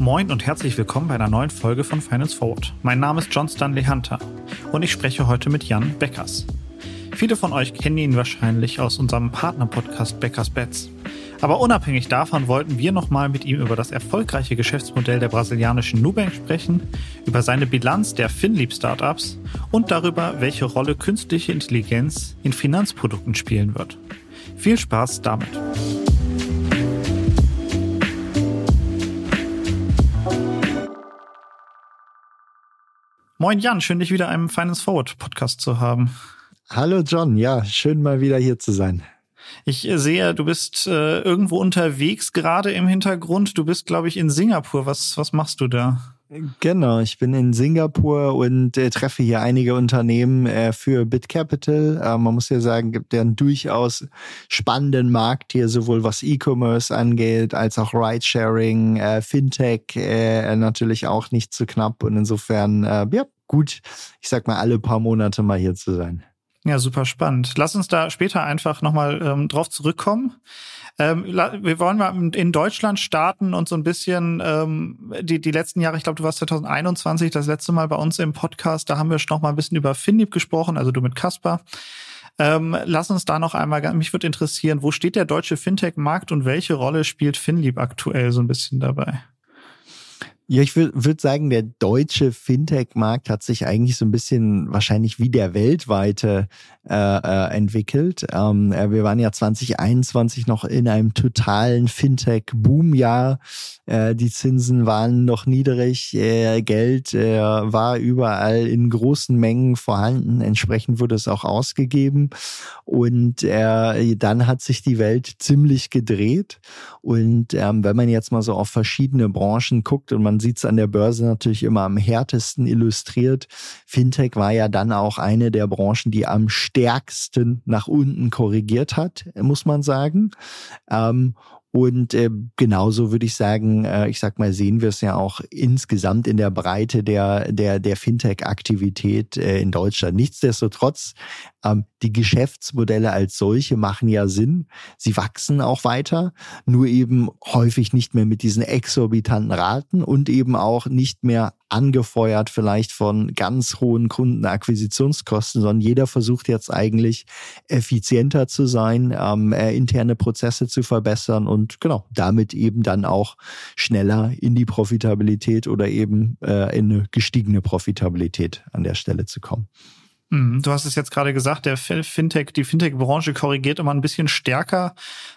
Moin und herzlich willkommen bei einer neuen Folge von Finance Forward. Mein Name ist John Stanley Hunter und ich spreche heute mit Jan Beckers. Viele von euch kennen ihn wahrscheinlich aus unserem Partner-Podcast Beckers Bets. Aber unabhängig davon wollten wir nochmal mit ihm über das erfolgreiche Geschäftsmodell der brasilianischen Nubank sprechen, über seine Bilanz der FinLeap-Startups und darüber, welche Rolle künstliche Intelligenz in Finanzprodukten spielen wird. Viel Spaß damit! Moin Jan, schön dich wieder im Finance Forward Podcast zu haben. Hallo John, ja, schön mal wieder hier zu sein. Ich sehe, du bist äh, irgendwo unterwegs gerade im Hintergrund. Du bist, glaube ich, in Singapur. Was, was machst du da? Genau, ich bin in Singapur und äh, treffe hier einige Unternehmen äh, für BitCapital. Äh, man muss ja sagen, gibt ja einen durchaus spannenden Markt hier, sowohl was E-Commerce angeht, als auch Ridesharing, äh, Fintech äh, natürlich auch nicht zu knapp. Und insofern, äh, ja, gut, ich sag mal, alle paar Monate mal hier zu sein. Ja, super spannend. Lass uns da später einfach nochmal ähm, drauf zurückkommen. Ähm, wir wollen mal in Deutschland starten und so ein bisschen ähm, die, die letzten Jahre, ich glaube, du warst 2021 das letzte Mal bei uns im Podcast, da haben wir schon noch mal ein bisschen über Finlieb gesprochen, also du mit Kasper. Ähm, lass uns da noch einmal, mich würde interessieren, wo steht der deutsche Fintech-Markt und welche Rolle spielt Finlieb aktuell so ein bisschen dabei? Ja, ich würde würd sagen, der deutsche Fintech-Markt hat sich eigentlich so ein bisschen wahrscheinlich wie der weltweite äh, äh, entwickelt. Ähm, äh, wir waren ja 2021 noch in einem totalen Fintech-Boom-Jahr. Äh, die Zinsen waren noch niedrig, äh, Geld äh, war überall in großen Mengen vorhanden. Entsprechend wurde es auch ausgegeben. Und äh, dann hat sich die Welt ziemlich gedreht. Und ähm, wenn man jetzt mal so auf verschiedene Branchen guckt und man sieht es an der Börse natürlich immer am härtesten illustriert. Fintech war ja dann auch eine der Branchen, die am nach unten korrigiert hat, muss man sagen. Ähm, und äh, genauso würde ich sagen, äh, ich sag mal, sehen wir es ja auch insgesamt in der Breite der, der, der Fintech-Aktivität äh, in Deutschland. Nichtsdestotrotz, ähm, die Geschäftsmodelle als solche machen ja Sinn. Sie wachsen auch weiter, nur eben häufig nicht mehr mit diesen exorbitanten Raten und eben auch nicht mehr angefeuert vielleicht von ganz hohen Kundenakquisitionskosten, sondern jeder versucht jetzt eigentlich effizienter zu sein, ähm, äh, interne Prozesse zu verbessern und genau damit eben dann auch schneller in die Profitabilität oder eben äh, in eine gestiegene Profitabilität an der Stelle zu kommen. Mhm. Du hast es jetzt gerade gesagt, der Fintech, die Fintech-Branche korrigiert immer ein bisschen stärker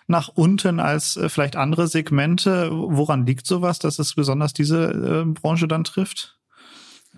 nach unten als äh, vielleicht andere Segmente. Woran liegt sowas, dass es besonders diese äh, Branche dann trifft?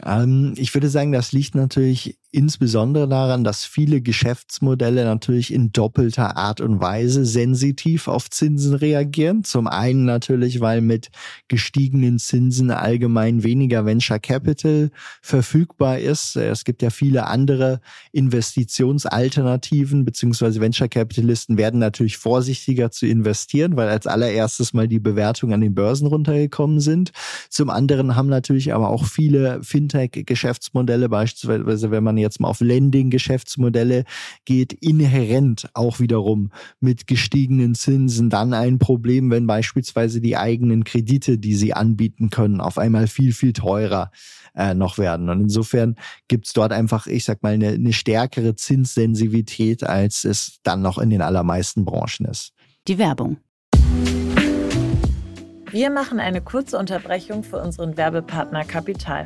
Ähm, ich würde sagen, das liegt natürlich insbesondere daran, dass viele Geschäftsmodelle natürlich in doppelter Art und Weise sensitiv auf Zinsen reagieren. Zum einen natürlich, weil mit gestiegenen Zinsen allgemein weniger Venture Capital verfügbar ist. Es gibt ja viele andere Investitionsalternativen, beziehungsweise Venture Capitalisten werden natürlich vorsichtiger zu investieren, weil als allererstes mal die Bewertungen an den Börsen runtergekommen sind. Zum anderen haben natürlich aber auch viele Fintech-Geschäftsmodelle, beispielsweise wenn man jetzt mal auf Lending-Geschäftsmodelle geht, inhärent auch wiederum mit gestiegenen Zinsen dann ein Problem, wenn beispielsweise die eigenen Kredite, die sie anbieten können, auf einmal viel, viel teurer äh, noch werden. Und insofern gibt's dort einfach, ich sag mal, eine, eine stärkere Zinssensivität, als es dann noch in den allermeisten Branchen ist. Die Werbung. Wir machen eine kurze Unterbrechung für unseren Werbepartner Kapital.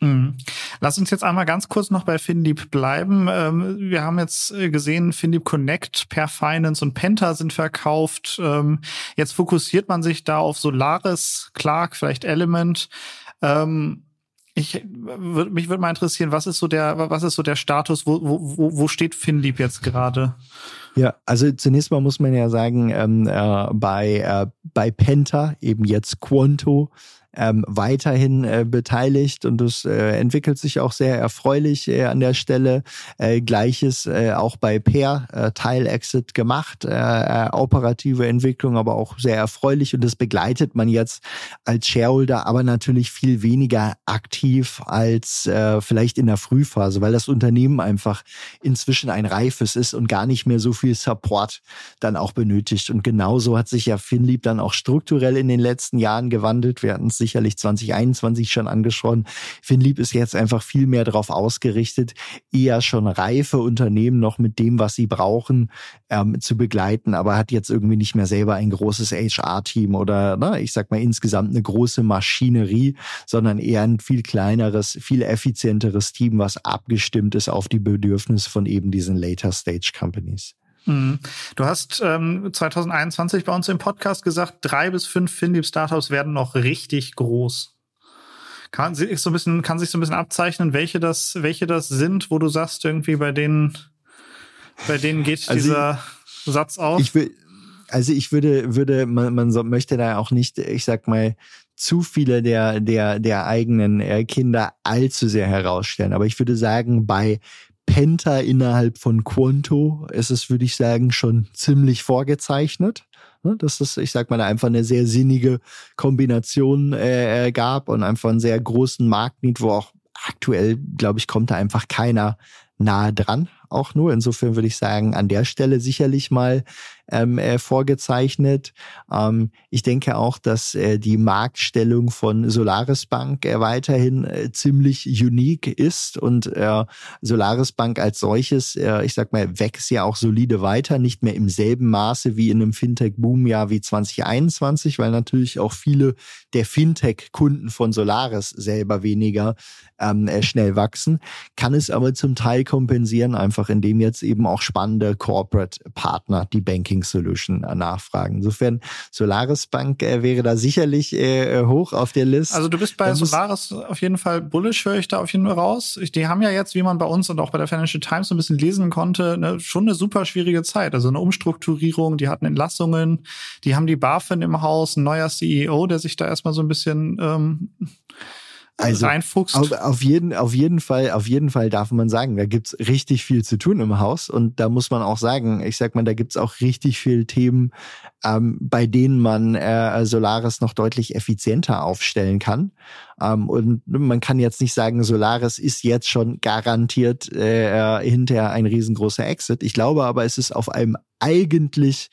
Mhm. Lass uns jetzt einmal ganz kurz noch bei FinLeap bleiben. Ähm, wir haben jetzt äh, gesehen, FinLeap Connect, Per Finance und Penta sind verkauft. Ähm, jetzt fokussiert man sich da auf Solaris, Clark, vielleicht Element. Ähm, ich mich würde mal interessieren, was ist so der, was ist so der Status? Wo, wo, wo steht FinLeap jetzt gerade? Ja, also zunächst mal muss man ja sagen, ähm, äh, bei, äh, bei Penta, eben jetzt Quanto, ähm, weiterhin äh, beteiligt und es äh, entwickelt sich auch sehr erfreulich äh, an der Stelle. Äh, Gleiches äh, auch bei Peer, äh, Teil-Exit gemacht, äh, äh, operative Entwicklung, aber auch sehr erfreulich und das begleitet man jetzt als Shareholder, aber natürlich viel weniger aktiv als äh, vielleicht in der Frühphase, weil das Unternehmen einfach inzwischen ein reifes ist und gar nicht mehr so viel Support dann auch benötigt. Und genauso hat sich ja FinLeap dann auch strukturell in den letzten Jahren gewandelt. Wir hatten es sicherlich 2021 schon angeschaut. FinLeap ist jetzt einfach viel mehr darauf ausgerichtet, eher schon reife Unternehmen noch mit dem, was sie brauchen, ähm, zu begleiten, aber hat jetzt irgendwie nicht mehr selber ein großes HR-Team oder, na, ich sag mal, insgesamt eine große Maschinerie, sondern eher ein viel kleineres, viel effizienteres Team, was abgestimmt ist auf die Bedürfnisse von eben diesen Later Stage Companies. Mhm. Du hast ähm, 2021 bei uns im Podcast gesagt, drei bis fünf FinDeep-Startups werden noch richtig groß. Kann sich so ein bisschen, kann sich so ein bisschen abzeichnen, welche das, welche das sind, wo du sagst, irgendwie bei denen, bei denen geht also dieser ich, Satz auf? Ich will, also ich würde, würde, man, man so, möchte da auch nicht, ich sag mal, zu viele der, der, der eigenen äh, Kinder allzu sehr herausstellen. Aber ich würde sagen, bei Penta innerhalb von Quanto ist es, würde ich sagen, schon ziemlich vorgezeichnet. Ne, dass es, ich sag mal, einfach eine sehr sinnige Kombination äh, äh gab und einfach einen sehr großen Marktnied, wo auch aktuell, glaube ich, kommt da einfach keiner nahe dran auch nur. Insofern würde ich sagen, an der Stelle sicherlich mal ähm, äh, vorgezeichnet. Ähm, ich denke auch, dass äh, die Marktstellung von Solaris Bank äh, weiterhin äh, ziemlich unique ist und äh, Solaris Bank als solches, äh, ich sag mal, wächst ja auch solide weiter, nicht mehr im selben Maße wie in einem Fintech-Boom-Jahr wie 2021, weil natürlich auch viele der Fintech-Kunden von Solaris selber weniger ähm, äh, schnell wachsen, kann es aber zum Teil kompensieren, einfach indem jetzt eben auch spannende Corporate-Partner die Banking Banking Solution äh, nachfragen. Insofern Solaris Bank äh, wäre da sicherlich äh, hoch auf der Liste. Also du bist bei Solaris auf jeden Fall bullish, höre ich da auf jeden Fall raus. Die haben ja jetzt, wie man bei uns und auch bei der Financial Times so ein bisschen lesen konnte, ne, schon eine super schwierige Zeit. Also eine Umstrukturierung, die hatten Entlassungen, die haben die BaFin im Haus, ein neuer CEO, der sich da erstmal so ein bisschen ähm, also reinfuchst. Auf, auf, jeden, auf jeden Fall, auf jeden Fall darf man sagen, da gibt's richtig viel zu tun im Haus und da muss man auch sagen, ich sag mal, da gibt's auch richtig viel Themen, ähm, bei denen man äh, Solaris noch deutlich effizienter aufstellen kann. Ähm, und man kann jetzt nicht sagen, Solaris ist jetzt schon garantiert äh, hinterher ein riesengroßer Exit. Ich glaube aber, es ist auf einem eigentlich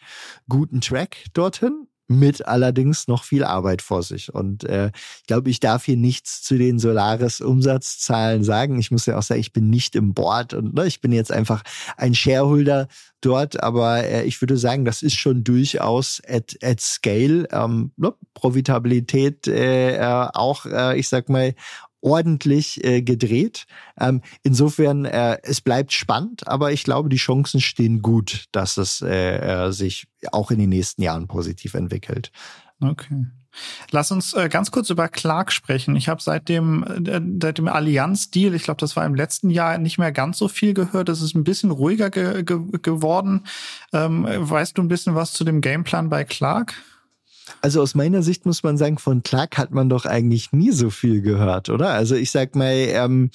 guten Track dorthin mit allerdings noch viel Arbeit vor sich. Und äh, ich glaube, ich darf hier nichts zu den Solaris-Umsatzzahlen sagen. Ich muss ja auch sagen, ich bin nicht im Board und ne, ich bin jetzt einfach ein Shareholder dort, aber äh, ich würde sagen, das ist schon durchaus at, at scale. Ähm, ne, Profitabilität äh, äh auch, äh, ich sag mal, ordentlich äh, gedreht. Ähm, insofern, äh, es bleibt spannend, aber ich glaube, die Chancen stehen gut, dass es äh, äh, sich auch in den nächsten Jahren positiv entwickelt. Okay. Lass uns äh, ganz kurz über Clark sprechen. Ich habe seit dem, äh, seit dem Allianz-Deal, ich glaube, das war im letzten Jahr, nicht mehr ganz so viel gehört. Es ist ein bisschen ruhiger ge ge geworden. Ähm, weißt du ein bisschen was zu dem Gameplan bei Clark? Also aus meiner Sicht muss man sagen, von Clark hat man doch eigentlich nie so viel gehört, oder? Also ich sag mal, ähm,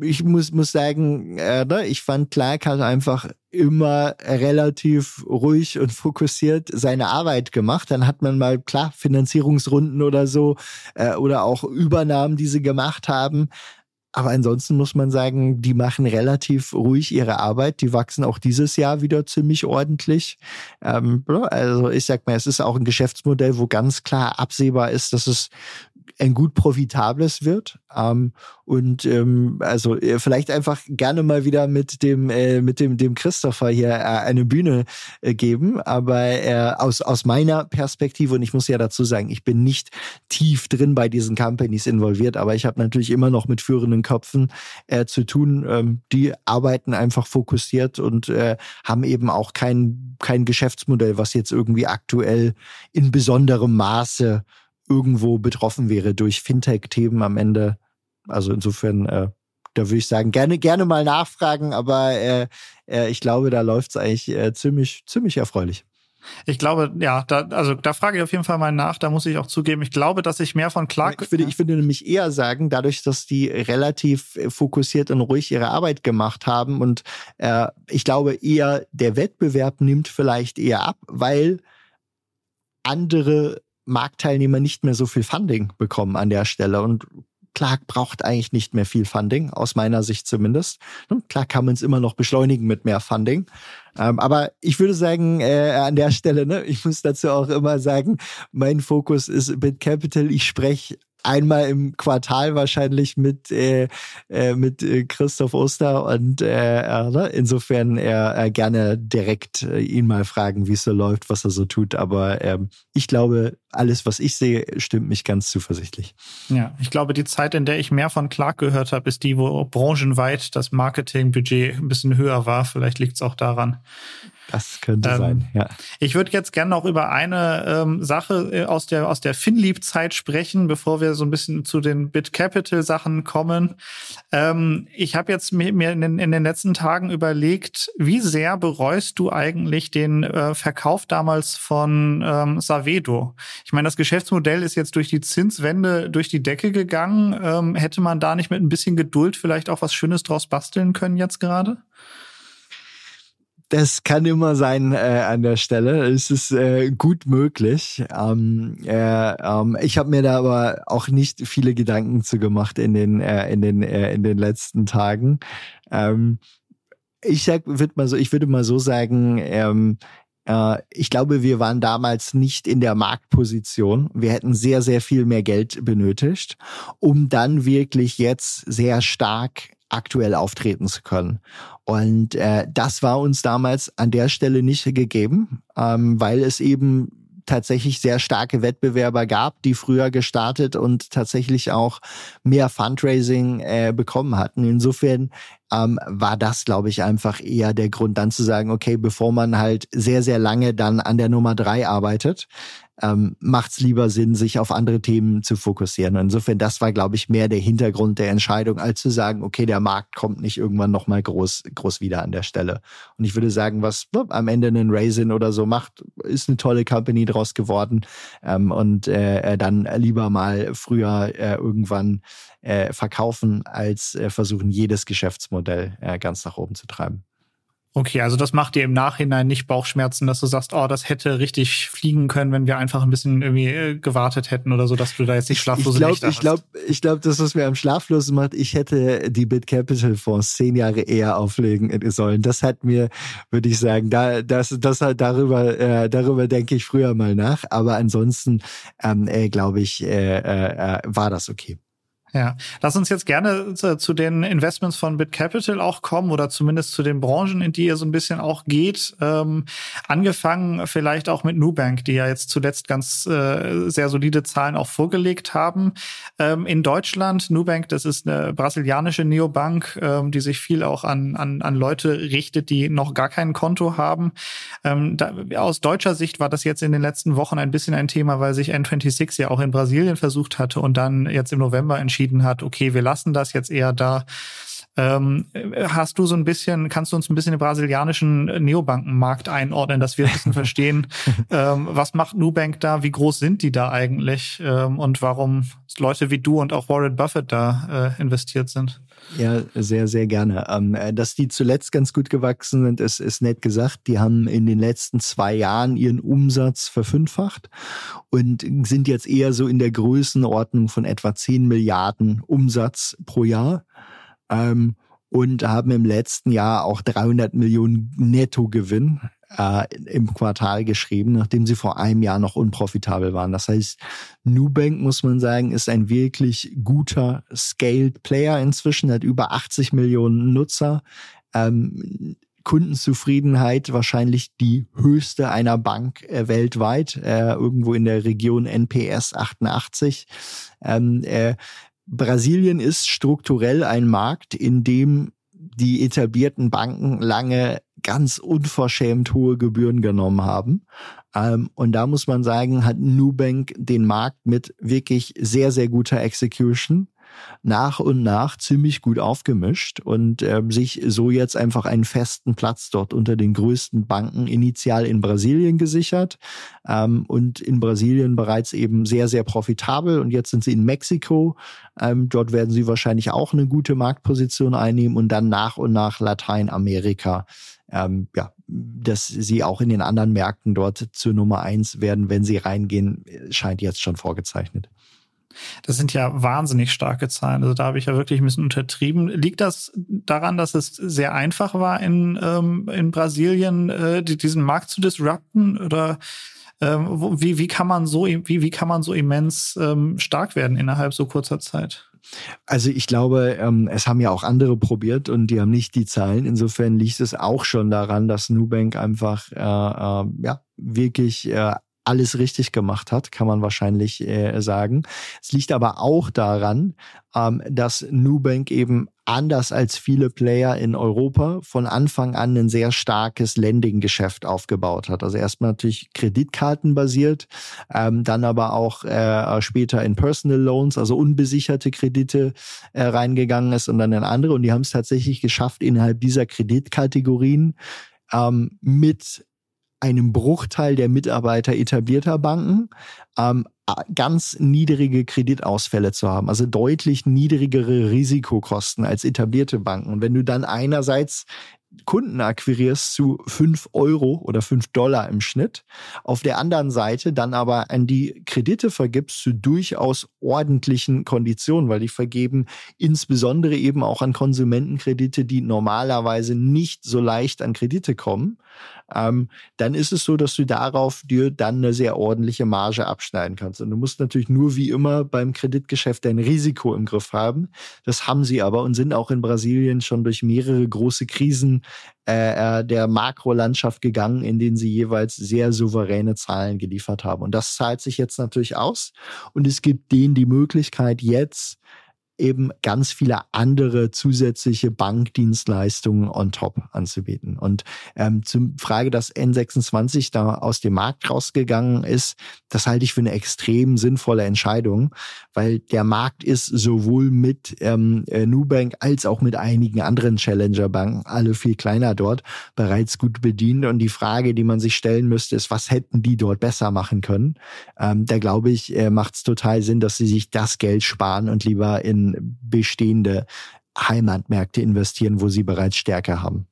ich muss, muss sagen, äh, ne, ich fand Clark hat einfach immer relativ ruhig und fokussiert seine Arbeit gemacht. Dann hat man mal, klar, Finanzierungsrunden oder so äh, oder auch Übernahmen, die sie gemacht haben. Aber ansonsten muss man sagen, die machen relativ ruhig ihre Arbeit. Die wachsen auch dieses Jahr wieder ziemlich ordentlich. Ähm, also ich sag mal, es ist auch ein Geschäftsmodell, wo ganz klar absehbar ist, dass es ein gut profitables wird. Ähm, und ähm, also äh, vielleicht einfach gerne mal wieder mit dem äh, mit dem dem Christopher hier äh, eine Bühne äh, geben. Aber äh, aus aus meiner Perspektive und ich muss ja dazu sagen, ich bin nicht tief drin bei diesen Companies involviert, aber ich habe natürlich immer noch mit führenden Köpfen äh, zu tun. Ähm, die arbeiten einfach fokussiert und äh, haben eben auch kein kein Geschäftsmodell, was jetzt irgendwie aktuell in besonderem Maße irgendwo betroffen wäre durch Fintech-Themen am Ende. Also insofern, äh, da würde ich sagen, gerne, gerne mal nachfragen, aber äh, äh, ich glaube, da läuft es eigentlich äh, ziemlich, ziemlich erfreulich. Ich glaube, ja, da, also da frage ich auf jeden Fall mal nach, da muss ich auch zugeben, ich glaube, dass ich mehr von Clark. Ich würde, ich würde nämlich eher sagen, dadurch, dass die relativ fokussiert und ruhig ihre Arbeit gemacht haben und äh, ich glaube eher, der Wettbewerb nimmt vielleicht eher ab, weil andere Marktteilnehmer nicht mehr so viel Funding bekommen an der Stelle. Und Clark braucht eigentlich nicht mehr viel Funding, aus meiner Sicht zumindest. Klar kann man es immer noch beschleunigen mit mehr Funding. Ähm, aber ich würde sagen, äh, an der Stelle, ne, ich muss dazu auch immer sagen, mein Fokus ist Bit Capital. Ich spreche einmal im Quartal wahrscheinlich mit äh, äh, mit äh, Christoph Oster und äh, äh, ne? insofern er äh, gerne direkt äh, ihn mal fragen, wie es so läuft, was er so tut. Aber ähm, ich glaube, alles, was ich sehe, stimmt mich ganz zuversichtlich. Ja, ich glaube, die Zeit, in der ich mehr von Clark gehört habe, ist die, wo branchenweit das Marketingbudget ein bisschen höher war. Vielleicht liegt es auch daran. Das könnte ähm, sein, ja. Ich würde jetzt gerne noch über eine ähm, Sache äh, aus der, aus der FinLeap-Zeit sprechen, bevor wir so ein bisschen zu den BitCapital-Sachen kommen. Ähm, ich habe jetzt mir, mir in, den, in, den, letzten Tagen überlegt, wie sehr bereust du eigentlich den äh, Verkauf damals von ähm, Savedo? Ich meine, das Geschäftsmodell ist jetzt durch die Zinswende durch die Decke gegangen. Ähm, hätte man da nicht mit ein bisschen Geduld vielleicht auch was Schönes draus basteln können jetzt gerade? Das kann immer sein äh, an der Stelle. Es ist äh, gut möglich. Ähm, äh, ähm, ich habe mir da aber auch nicht viele Gedanken zu gemacht in den äh, in den äh, in den letzten Tagen. Ähm, ich sag, würd mal so, ich würde mal so sagen, ähm, äh, ich glaube, wir waren damals nicht in der Marktposition. Wir hätten sehr, sehr viel mehr Geld benötigt, um dann wirklich jetzt sehr stark aktuell auftreten zu können. Und äh, das war uns damals an der Stelle nicht gegeben, ähm, weil es eben tatsächlich sehr starke Wettbewerber gab, die früher gestartet und tatsächlich auch mehr Fundraising äh, bekommen hatten. Insofern ähm, war das, glaube ich, einfach eher der Grund, dann zu sagen, okay, bevor man halt sehr, sehr lange dann an der Nummer drei arbeitet, ähm, macht es lieber Sinn, sich auf andere Themen zu fokussieren. Insofern, das war, glaube ich, mehr der Hintergrund der Entscheidung, als zu sagen, okay, der Markt kommt nicht irgendwann nochmal groß, groß wieder an der Stelle. Und ich würde sagen, was ne, am Ende ein Raisin oder so macht, ist eine tolle Company draus geworden. Ähm, und äh, äh dann lieber mal früher äh, irgendwann äh, verkaufen, als äh, versuchen, jedes Geschäftsmodell äh, ganz nach oben zu treiben. Okay, also das macht dir im Nachhinein nicht Bauchschmerzen, dass du sagst, oh, das hätte richtig fliegen können, wenn wir einfach ein bisschen irgendwie äh, gewartet hätten oder so, dass du da jetzt nicht schlaflose ich glaub, Nächte Ich glaube, ich glaube, das, was mir am schlaflosen macht, ich hätte die Bit Capital Fonds zehn Jahre eher auflegen sollen. Das hat mir, würde ich sagen, da, das, das halt darüber, äh, darüber denke ich früher mal nach. Aber ansonsten, ähm, äh, glaube ich, äh, äh, war das okay. Ja, lass uns jetzt gerne zu, zu, den Investments von BitCapital auch kommen oder zumindest zu den Branchen, in die ihr so ein bisschen auch geht. Ähm, angefangen vielleicht auch mit Nubank, die ja jetzt zuletzt ganz äh, sehr solide Zahlen auch vorgelegt haben. Ähm, in Deutschland, Nubank, das ist eine brasilianische Neobank, ähm, die sich viel auch an, an, an Leute richtet, die noch gar kein Konto haben. Ähm, da, aus deutscher Sicht war das jetzt in den letzten Wochen ein bisschen ein Thema, weil sich N26 ja auch in Brasilien versucht hatte und dann jetzt im November entschieden entschieden hat, okay, wir lassen das jetzt eher da. Ähm, hast du so ein bisschen, kannst du uns ein bisschen den brasilianischen Neobankenmarkt einordnen, dass wir ein bisschen verstehen, ähm, was macht Nubank da, wie groß sind die da eigentlich ähm, und warum Leute wie du und auch Warren Buffett da äh, investiert sind? Ja, sehr, sehr gerne. Ähm, äh, dass die zuletzt ganz gut gewachsen sind, ist, ist nett gesagt. Die haben in den letzten zwei Jahren ihren Umsatz verfünffacht und sind jetzt eher so in der Größenordnung von etwa 10 Milliarden Umsatz pro Jahr. Ähm, und haben im letzten Jahr auch 300 Millionen Nettogewinn äh, im Quartal geschrieben, nachdem sie vor einem Jahr noch unprofitabel waren. Das heißt, Nubank, muss man sagen, ist ein wirklich guter Scaled Player inzwischen, hat über 80 Millionen Nutzer. Ähm, Kundenzufriedenheit wahrscheinlich die höchste einer Bank äh, weltweit, äh, irgendwo in der Region NPS 88. Ähm, äh, Brasilien ist strukturell ein Markt, in dem die etablierten Banken lange ganz unverschämt hohe Gebühren genommen haben. Ähm, und da muss man sagen, hat Nubank den Markt mit wirklich sehr, sehr guter Execution nach und nach ziemlich gut aufgemischt und äh, sich so jetzt einfach einen festen Platz dort unter den größten Banken initial in Brasilien gesichert ähm, und in Brasilien bereits eben sehr, sehr profitabel und jetzt sind sie in Mexiko. Ähm, dort werden sie wahrscheinlich auch eine gute Marktposition einnehmen und dann nach und nach Lateinamerika. Ähm, ja, dass sie auch in den anderen Märkten dort zur Nummer eins werden, wenn sie reingehen, scheint jetzt schon vorgezeichnet. Das sind ja wahnsinnig starke Zahlen. Also da habe ich ja wirklich ein bisschen untertrieben. Liegt das daran, dass es sehr einfach war, in, ähm, in Brasilien äh, diesen Markt zu disrupten? Oder ähm, wie, wie, kann man so, wie, wie kann man so immens ähm, stark werden innerhalb so kurzer Zeit? Also ich glaube, ähm, es haben ja auch andere probiert und die haben nicht die Zahlen. Insofern liegt es auch schon daran, dass Nubank einfach äh, äh, ja wirklich äh, alles richtig gemacht hat, kann man wahrscheinlich äh, sagen. Es liegt aber auch daran, ähm, dass Nubank eben anders als viele Player in Europa von Anfang an ein sehr starkes Lending-Geschäft aufgebaut hat. Also erstmal natürlich Kreditkarten basiert, ähm, dann aber auch äh, später in Personal Loans, also unbesicherte Kredite äh, reingegangen ist und dann in andere. Und die haben es tatsächlich geschafft, innerhalb dieser Kreditkategorien ähm, mit einem Bruchteil der Mitarbeiter etablierter Banken ähm, ganz niedrige Kreditausfälle zu haben, also deutlich niedrigere Risikokosten als etablierte Banken. Und wenn du dann einerseits Kunden akquirierst zu fünf Euro oder fünf Dollar im Schnitt, auf der anderen Seite dann aber an die Kredite vergibst zu durchaus ordentlichen Konditionen, weil die vergeben insbesondere eben auch an Konsumentenkredite, die normalerweise nicht so leicht an Kredite kommen, ähm, dann ist es so, dass du darauf dir dann eine sehr ordentliche Marge abschneiden kannst. Und du musst natürlich nur wie immer beim Kreditgeschäft dein Risiko im Griff haben. Das haben sie aber und sind auch in Brasilien schon durch mehrere große Krisen äh, äh der Makrolandschaft gegangen, in denen sie jeweils sehr souveräne Zahlen geliefert haben. Und das zahlt sich jetzt natürlich aus. Und es gibt denen die Möglichkeit, jetzt eben ganz viele andere zusätzliche Bankdienstleistungen on top anzubieten. Und ähm, zum Frage, dass N26 da aus dem Markt rausgegangen ist, das halte ich für eine extrem sinnvolle Entscheidung, weil der Markt ist sowohl mit ähm, äh, Nubank als auch mit einigen anderen Challenger-Banken, alle viel kleiner dort, bereits gut bedient. Und die Frage, die man sich stellen müsste, ist, was hätten die dort besser machen können? Ähm, da glaube ich, äh, macht es total Sinn, dass sie sich das Geld sparen und lieber in bestehende Heimatmärkte investieren, wo sie bereits Stärke haben.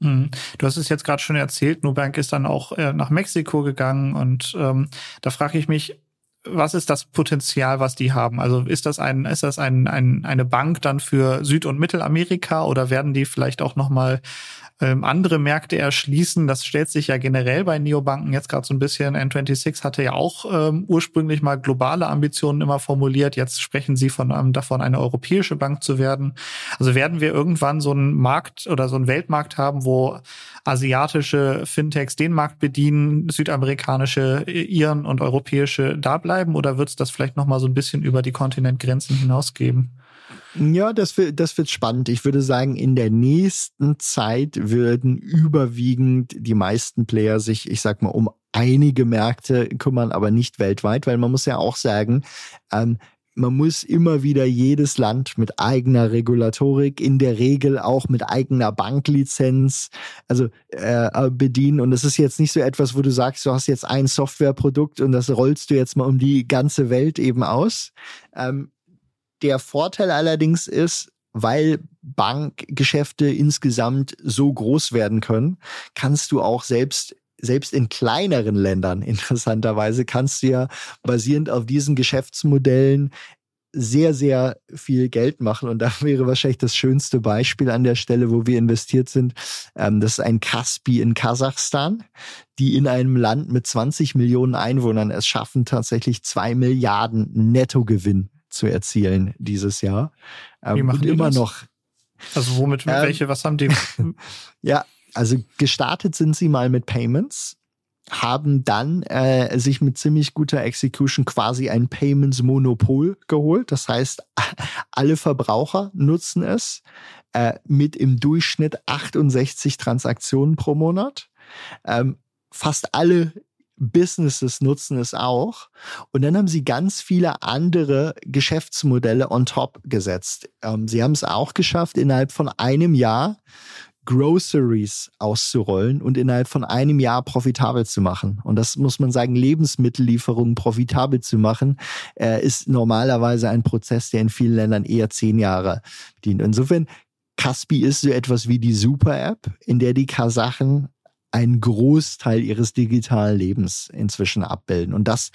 Mhm. Du hast es jetzt gerade schon erzählt, Nubank ist dann auch äh, nach Mexiko gegangen und ähm, da frage ich mich, was ist das Potenzial, was die haben? Also ist das ein, ist das ein, ein, eine Bank dann für Süd- und Mittelamerika oder werden die vielleicht auch nochmal ähm, andere Märkte erschließen. Das stellt sich ja generell bei Neobanken jetzt gerade so ein bisschen. N26 hatte ja auch ähm, ursprünglich mal globale Ambitionen immer formuliert. Jetzt sprechen sie von ähm, davon, eine europäische Bank zu werden. Also werden wir irgendwann so einen Markt oder so einen Weltmarkt haben, wo asiatische Fintechs den Markt bedienen, südamerikanische ihren und europäische da bleiben? Oder wird es das vielleicht noch mal so ein bisschen über die Kontinentgrenzen hinausgeben? Ja, das wird, das wird spannend. Ich würde sagen, in der nächsten Zeit würden überwiegend die meisten Player sich, ich sag mal, um einige Märkte kümmern, aber nicht weltweit, weil man muss ja auch sagen, ähm, man muss immer wieder jedes Land mit eigener Regulatorik, in der Regel auch mit eigener Banklizenz, also äh, bedienen. Und es ist jetzt nicht so etwas, wo du sagst, du hast jetzt ein Softwareprodukt und das rollst du jetzt mal um die ganze Welt eben aus. Ähm, der Vorteil allerdings ist, weil Bankgeschäfte insgesamt so groß werden können, kannst du auch selbst selbst in kleineren Ländern interessanterweise kannst du ja basierend auf diesen Geschäftsmodellen sehr, sehr viel Geld machen. Und da wäre wahrscheinlich das schönste Beispiel an der Stelle, wo wir investiert sind. Ähm, das ist ein Kaspi in Kasachstan, die in einem Land mit 20 Millionen Einwohnern es schaffen, tatsächlich zwei Milliarden Nettogewinn zu erzielen dieses Jahr. Ähm, Wie machen und immer das? noch. Also womit, ähm, welche, was haben die? ja, also gestartet sind sie mal mit Payments haben dann äh, sich mit ziemlich guter Execution quasi ein Payments-Monopol geholt. Das heißt, alle Verbraucher nutzen es äh, mit im Durchschnitt 68 Transaktionen pro Monat. Ähm, fast alle Businesses nutzen es auch. Und dann haben sie ganz viele andere Geschäftsmodelle on top gesetzt. Ähm, sie haben es auch geschafft, innerhalb von einem Jahr Groceries auszurollen und innerhalb von einem Jahr profitabel zu machen. Und das muss man sagen, Lebensmittellieferungen profitabel zu machen, äh, ist normalerweise ein Prozess, der in vielen Ländern eher zehn Jahre dient. Insofern, Caspi ist so etwas wie die Super-App, in der die Kasachen einen Großteil ihres digitalen Lebens inzwischen abbilden. Und das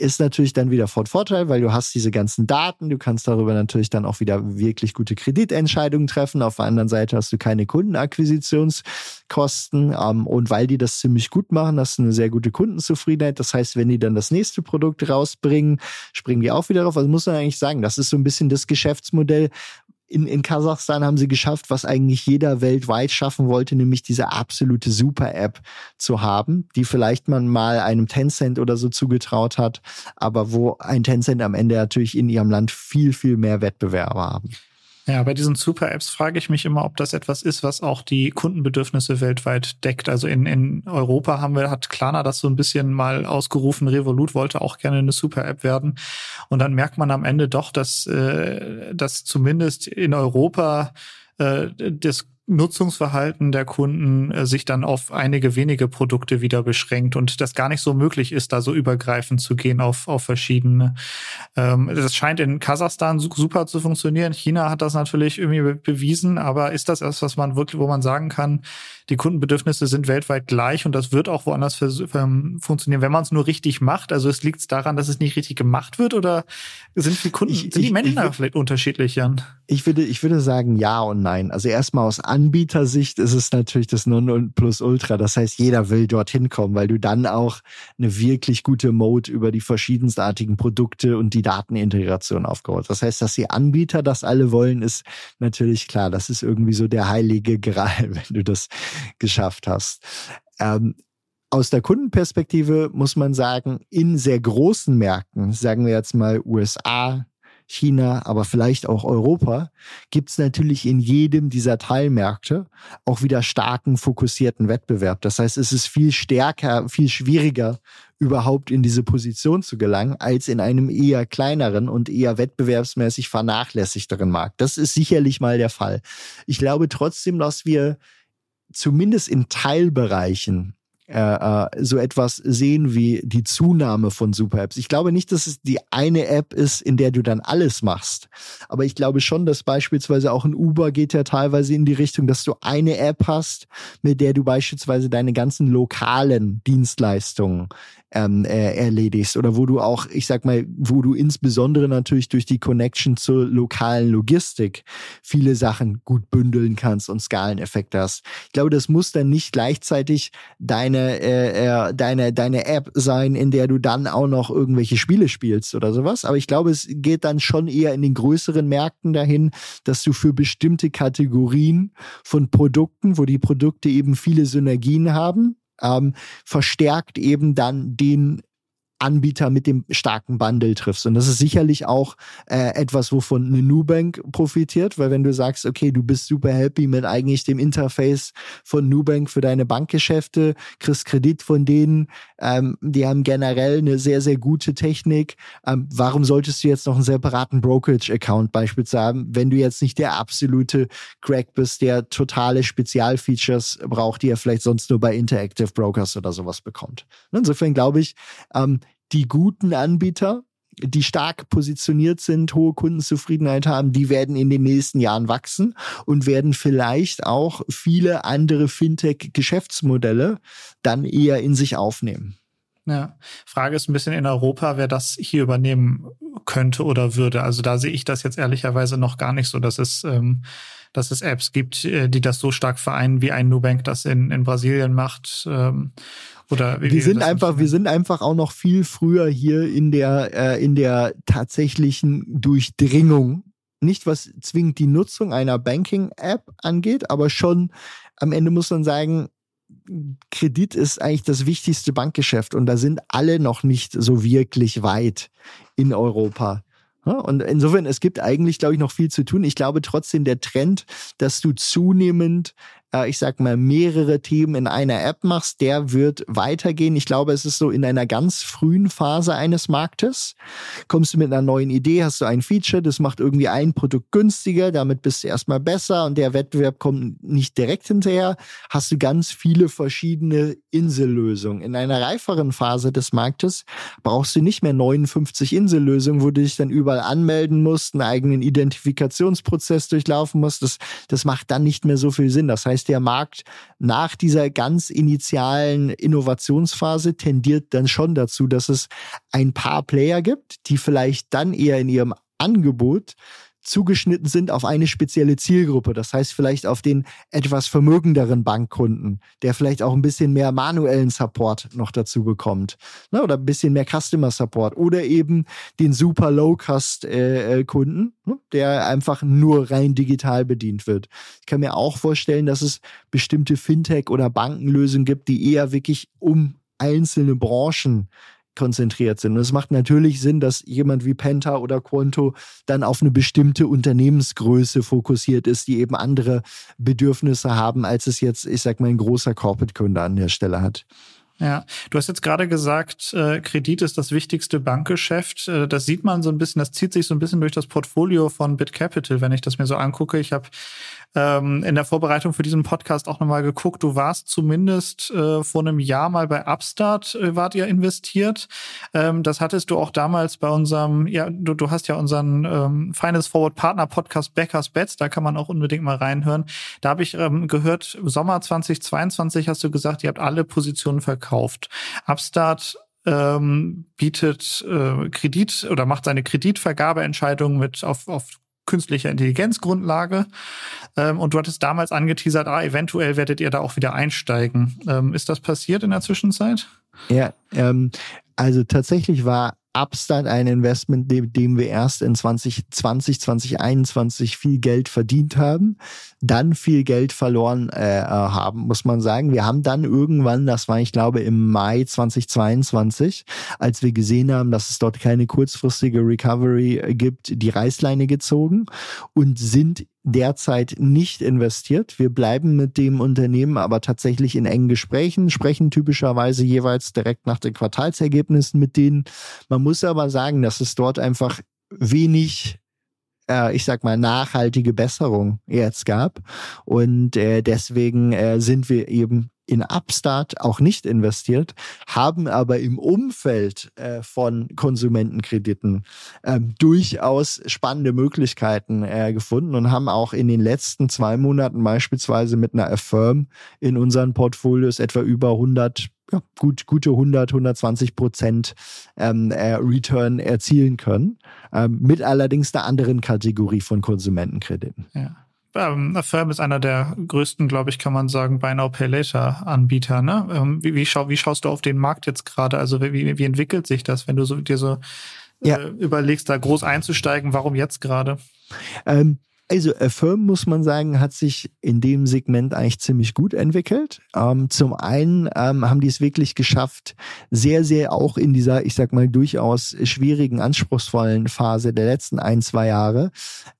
ist natürlich dann wieder von Vorteil, weil du hast diese ganzen Daten, du kannst darüber natürlich dann auch wieder wirklich gute Kreditentscheidungen treffen. Auf der anderen Seite hast du keine Kundenakquisitionskosten ähm, und weil die das ziemlich gut machen, hast du eine sehr gute Kundenzufriedenheit. Das heißt, wenn die dann das nächste Produkt rausbringen, springen die auch wieder drauf. Also muss man eigentlich sagen, das ist so ein bisschen das Geschäftsmodell, in, in Kasachstan haben sie geschafft, was eigentlich jeder weltweit schaffen wollte, nämlich diese absolute Super-App zu haben, die vielleicht man mal einem Tencent oder so zugetraut hat, aber wo ein Tencent am Ende natürlich in ihrem Land viel, viel mehr Wettbewerber haben. Ja, bei diesen Super-Apps frage ich mich immer, ob das etwas ist, was auch die Kundenbedürfnisse weltweit deckt. Also in, in Europa haben wir, hat Klarna das so ein bisschen mal ausgerufen. Revolut wollte auch gerne eine Super-App werden. Und dann merkt man am Ende doch, dass, äh, dass zumindest in Europa äh, das Nutzungsverhalten der Kunden äh, sich dann auf einige wenige Produkte wieder beschränkt und das gar nicht so möglich ist, da so übergreifend zu gehen auf, auf verschiedene. Ähm, das scheint in Kasachstan super zu funktionieren. China hat das natürlich irgendwie bewiesen, aber ist das etwas, was man wirklich, wo man sagen kann, die Kundenbedürfnisse sind weltweit gleich und das wird auch woanders für, ähm, funktionieren, wenn man es nur richtig macht. Also es liegt daran, dass es nicht richtig gemacht wird oder sind die Kunden, ich, sind die Menschen da vielleicht unterschiedlich, Jan? Ich würde, ich würde sagen ja und nein. Also erstmal aus Anbietersicht ist es natürlich das Nonplusultra. Das heißt, jeder will dorthin kommen, weil du dann auch eine wirklich gute Mode über die verschiedenstartigen Produkte und die Datenintegration aufgebaut. Das heißt, dass die Anbieter das alle wollen, ist natürlich klar. Das ist irgendwie so der heilige Gral, wenn du das geschafft hast. Ähm, aus der Kundenperspektive muss man sagen, in sehr großen Märkten, sagen wir jetzt mal USA, China, aber vielleicht auch Europa, gibt es natürlich in jedem dieser Teilmärkte auch wieder starken fokussierten Wettbewerb. Das heißt, es ist viel stärker, viel schwieriger, überhaupt in diese Position zu gelangen, als in einem eher kleineren und eher wettbewerbsmäßig vernachlässigteren Markt. Das ist sicherlich mal der Fall. Ich glaube trotzdem, dass wir zumindest in Teilbereichen äh, äh, so etwas sehen wie die Zunahme von Super-Apps. Ich glaube nicht, dass es die eine App ist, in der du dann alles machst. Aber ich glaube schon, dass beispielsweise auch ein Uber geht ja teilweise in die Richtung, dass du eine App hast, mit der du beispielsweise deine ganzen lokalen Dienstleistungen ähm, äh, erledigst oder wo du auch, ich sag mal, wo du insbesondere natürlich durch die Connection zur lokalen Logistik viele Sachen gut bündeln kannst und Skaleneffekte hast. Ich glaube, das muss dann nicht gleichzeitig deine äh, äh, deine deine App sein, in der du dann auch noch irgendwelche Spiele spielst oder sowas. Aber ich glaube, es geht dann schon eher in den größeren Märkten dahin, dass du für bestimmte Kategorien von Produkten, wo die Produkte eben viele Synergien haben, ähm, verstärkt eben dann den Anbieter mit dem starken Bundle triffst. Und das ist sicherlich auch äh, etwas, wovon eine Nubank profitiert, weil wenn du sagst, okay, du bist super happy mit eigentlich dem Interface von Nubank für deine Bankgeschäfte, kriegst Kredit von denen, ähm, die haben generell eine sehr, sehr gute Technik. Ähm, warum solltest du jetzt noch einen separaten Brokerage-Account beispielsweise haben, wenn du jetzt nicht der absolute Crack bist, der totale Spezialfeatures braucht, die er vielleicht sonst nur bei Interactive Brokers oder sowas bekommt. Insofern glaube ich, ähm, die guten Anbieter, die stark positioniert sind, hohe Kundenzufriedenheit haben, die werden in den nächsten Jahren wachsen und werden vielleicht auch viele andere Fintech-Geschäftsmodelle dann eher in sich aufnehmen. Ja, Frage ist ein bisschen in Europa, wer das hier übernehmen könnte oder würde. Also da sehe ich das jetzt ehrlicherweise noch gar nicht so, dass es, ähm, dass es Apps gibt, äh, die das so stark vereinen, wie ein Nubank das in, in Brasilien macht. Ähm, oder wie, wir sind einfach, wir sind einfach auch noch viel früher hier in der, äh, in der tatsächlichen Durchdringung. Nicht was zwingend die Nutzung einer Banking-App angeht, aber schon am Ende muss man sagen, Kredit ist eigentlich das wichtigste Bankgeschäft und da sind alle noch nicht so wirklich weit in Europa. Und insofern, es gibt eigentlich, glaube ich, noch viel zu tun. Ich glaube trotzdem, der Trend, dass du zunehmend äh, ich sag mal, mehrere Themen in einer App machst, der wird weitergehen. Ich glaube, es ist so in einer ganz frühen Phase eines Marktes. Kommst du mit einer neuen Idee, hast du ein Feature, das macht irgendwie ein Produkt günstiger, damit bist du erstmal besser und der Wettbewerb kommt nicht direkt hinterher, hast du ganz viele verschiedene Insellösungen. In einer reiferen Phase des Marktes brauchst du nicht mehr 59 Insellösungen, wo du dich dann überall anmelden musst, einen eigenen Identifikationsprozess durchlaufen musst. Das, das macht dann nicht mehr so viel Sinn. Das heißt, heißt, der Markt nach dieser ganz initialen Innovationsphase tendiert dann schon dazu, dass es ein paar Player gibt, die vielleicht dann eher in ihrem Angebot zugeschnitten sind auf eine spezielle Zielgruppe. Das heißt vielleicht auf den etwas vermögenderen Bankkunden, der vielleicht auch ein bisschen mehr manuellen Support noch dazu bekommt. Ne? Oder ein bisschen mehr Customer Support. Oder eben den super Low-Cost-Kunden, äh, ne? der einfach nur rein digital bedient wird. Ich kann mir auch vorstellen, dass es bestimmte Fintech- oder Bankenlösungen gibt, die eher wirklich um einzelne Branchen konzentriert sind. Und es macht natürlich Sinn, dass jemand wie Penta oder Quanto dann auf eine bestimmte Unternehmensgröße fokussiert ist, die eben andere Bedürfnisse haben, als es jetzt, ich sag mal, ein großer Corporate-Kunde an der Stelle hat. Ja, du hast jetzt gerade gesagt, äh, Kredit ist das wichtigste Bankgeschäft. Äh, das sieht man so ein bisschen, das zieht sich so ein bisschen durch das Portfolio von BitCapital, wenn ich das mir so angucke. Ich habe ähm, in der Vorbereitung für diesen Podcast auch nochmal geguckt. Du warst zumindest äh, vor einem Jahr mal bei Upstart, äh, wart ihr investiert. Ähm, das hattest du auch damals bei unserem, ja, du, du hast ja unseren ähm, Finance Forward Partner Podcast Backers Bets, da kann man auch unbedingt mal reinhören. Da habe ich ähm, gehört, Sommer 2022 hast du gesagt, ihr habt alle Positionen verkauft. Upstart ähm, bietet äh, Kredit oder macht seine Kreditvergabeentscheidung mit auf, auf künstlicher Intelligenzgrundlage. Ähm, und du hattest damals angeteasert, ah, eventuell werdet ihr da auch wieder einsteigen. Ähm, ist das passiert in der Zwischenzeit? Ja, ähm, also tatsächlich war Upstart ein Investment, mit dem wir erst in 2020, 2021 viel Geld verdient haben, dann viel Geld verloren äh, äh, haben, muss man sagen. Wir haben dann irgendwann, das war ich glaube im Mai 2022, als wir gesehen haben, dass es dort keine kurzfristige Recovery gibt, die Reißleine gezogen und sind derzeit nicht investiert. Wir bleiben mit dem Unternehmen aber tatsächlich in engen Gesprächen, sprechen typischerweise jeweils direkt nach den Quartalsergebnissen mit denen. Man muss aber sagen, dass es dort einfach wenig äh, ich sag mal, nachhaltige Besserung jetzt gab. Und äh, deswegen äh, sind wir eben in Upstart auch nicht investiert, haben aber im Umfeld äh, von Konsumentenkrediten äh, durchaus spannende Möglichkeiten äh, gefunden und haben auch in den letzten zwei Monaten beispielsweise mit einer Affirm in unseren Portfolios etwa über 100 ja, gut, gute 100, 120 Prozent ähm, äh, Return erzielen können, ähm, mit allerdings einer anderen Kategorie von Konsumentenkrediten. Ja ähm, Affirm ist einer der größten, glaube ich, kann man sagen, Buy Now Pay Later Anbieter. Ne? Ähm, wie, wie, schau, wie schaust du auf den Markt jetzt gerade? Also wie, wie entwickelt sich das, wenn du so, dir so ja. äh, überlegst, da groß einzusteigen? Warum jetzt gerade? Ähm, also Affirm, muss man sagen, hat sich in dem Segment eigentlich ziemlich gut entwickelt. Ähm, zum einen ähm, haben die es wirklich geschafft, sehr, sehr auch in dieser, ich sag mal, durchaus schwierigen, anspruchsvollen Phase der letzten ein, zwei Jahre,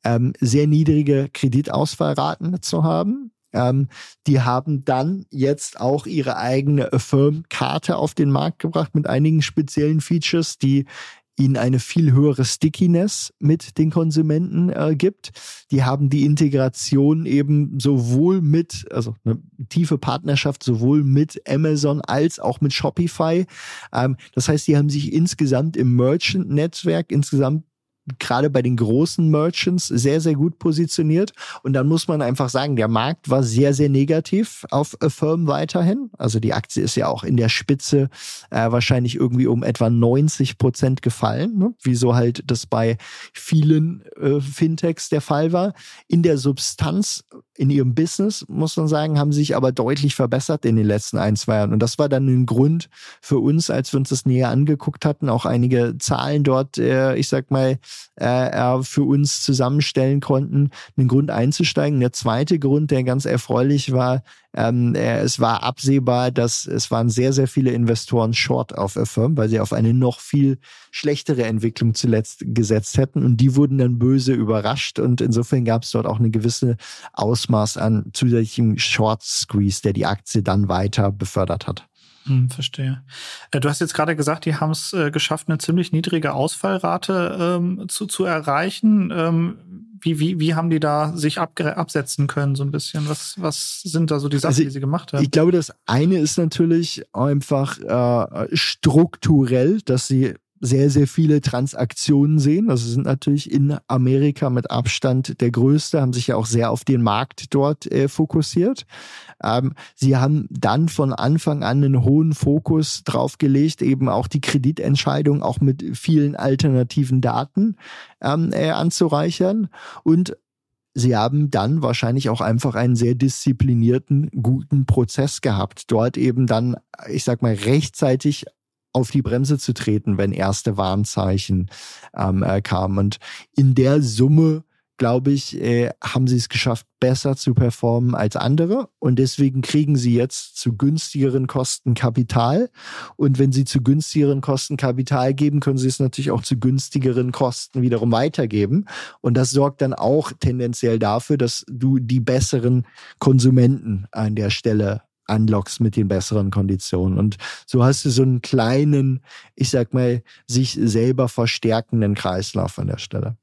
ähm, sehr niedrige Kreditausfallraten zu haben. Ähm, die haben dann jetzt auch ihre eigene Affirm-Karte auf den Markt gebracht mit einigen speziellen Features, die ihnen eine viel höhere Stickiness mit den Konsumenten äh, gibt. Die haben die Integration eben sowohl mit, also eine tiefe Partnerschaft sowohl mit Amazon als auch mit Shopify. Ähm, das heißt, die haben sich insgesamt im Merchant-Netzwerk insgesamt gerade bei den großen Merchants sehr, sehr gut positioniert. Und dann muss man einfach sagen, der Markt war sehr, sehr negativ auf Affirm weiterhin. Also die Aktie ist ja auch in der Spitze äh, wahrscheinlich irgendwie um etwa 90 Prozent gefallen, ne? wie halt das bei vielen äh, Fintechs der Fall war. In der Substanz, in ihrem Business, muss man sagen, haben sie sich aber deutlich verbessert in den letzten ein, zwei Jahren. Und das war dann ein Grund für uns, als wir uns das näher angeguckt hatten, auch einige Zahlen dort, äh, ich sag mal, äh, für uns zusammenstellen konnten, einen Grund einzusteigen. Der zweite Grund, der ganz erfreulich war, ähm, äh, es war absehbar, dass es waren sehr, sehr viele Investoren short auf Affirm, weil sie auf eine noch viel schlechtere Entwicklung zuletzt gesetzt hätten und die wurden dann böse überrascht und insofern gab es dort auch eine gewisse Ausmaß an zusätzlichem Short Squeeze, der die Aktie dann weiter befördert hat. Hm, verstehe. Äh, du hast jetzt gerade gesagt, die haben es äh, geschafft, eine ziemlich niedrige Ausfallrate ähm, zu, zu erreichen. Ähm, wie, wie, wie haben die da sich absetzen können, so ein bisschen? Was, was sind da so die Sachen, also, die sie gemacht haben? Ich glaube, das eine ist natürlich einfach äh, strukturell, dass sie sehr, sehr viele Transaktionen sehen. Also sind natürlich in Amerika mit Abstand der größte, haben sich ja auch sehr auf den Markt dort äh, fokussiert. Ähm, sie haben dann von Anfang an einen hohen Fokus drauf gelegt, eben auch die Kreditentscheidung auch mit vielen alternativen Daten ähm, äh, anzureichern und Sie haben dann wahrscheinlich auch einfach einen sehr disziplinierten, guten Prozess gehabt, dort eben dann, ich sag mal, rechtzeitig auf die Bremse zu treten, wenn erste Warnzeichen ähm, äh, kamen. Und in der Summe, glaube ich, äh, haben sie es geschafft, besser zu performen als andere. Und deswegen kriegen sie jetzt zu günstigeren Kosten Kapital. Und wenn sie zu günstigeren Kosten Kapital geben, können sie es natürlich auch zu günstigeren Kosten wiederum weitergeben. Und das sorgt dann auch tendenziell dafür, dass du die besseren Konsumenten an der Stelle anlockst mit den besseren Konditionen. Und so hast du so einen kleinen, ich sag mal, sich selber verstärkenden Kreislauf an der Stelle.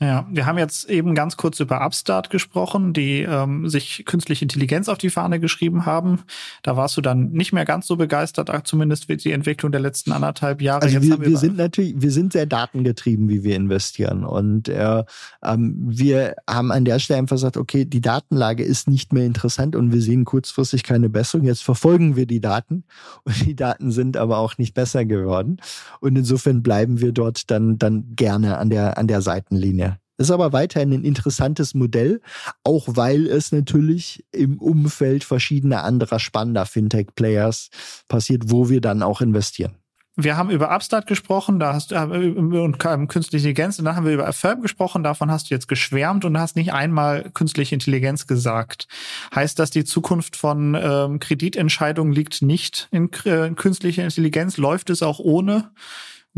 Ja, wir haben jetzt eben ganz kurz über Upstart gesprochen, die ähm, sich künstliche Intelligenz auf die Fahne geschrieben haben. Da warst du dann nicht mehr ganz so begeistert, zumindest wird die Entwicklung der letzten anderthalb Jahre. Also wir, wir, wir sind natürlich, wir sind sehr datengetrieben, wie wir investieren. Und äh, ähm, wir haben an der Stelle einfach gesagt, okay, die Datenlage ist nicht mehr interessant und wir sehen kurzfristig keine Besserung. Jetzt verfolgen wir die Daten und die Daten sind aber auch nicht besser geworden. Und insofern bleiben wir dort dann, dann gerne an der, an der Seitenlinie. Ist aber weiterhin ein interessantes Modell, auch weil es natürlich im Umfeld verschiedener anderer spannender Fintech-Players passiert, wo wir dann auch investieren. Wir haben über Upstart gesprochen, da hast du äh, und künstliche Intelligenz, und dann haben wir über Affirm gesprochen, davon hast du jetzt geschwärmt und hast nicht einmal künstliche Intelligenz gesagt. Heißt das, die Zukunft von ähm, Kreditentscheidungen liegt nicht in äh, künstlicher Intelligenz? Läuft es auch ohne?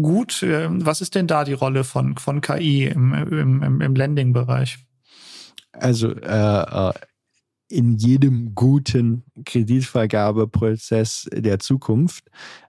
Gut. Ähm, was ist denn da die Rolle von, von KI im, im, im Lending-Bereich? Also äh, äh, in jedem guten Kreditvergabeprozess der Zukunft,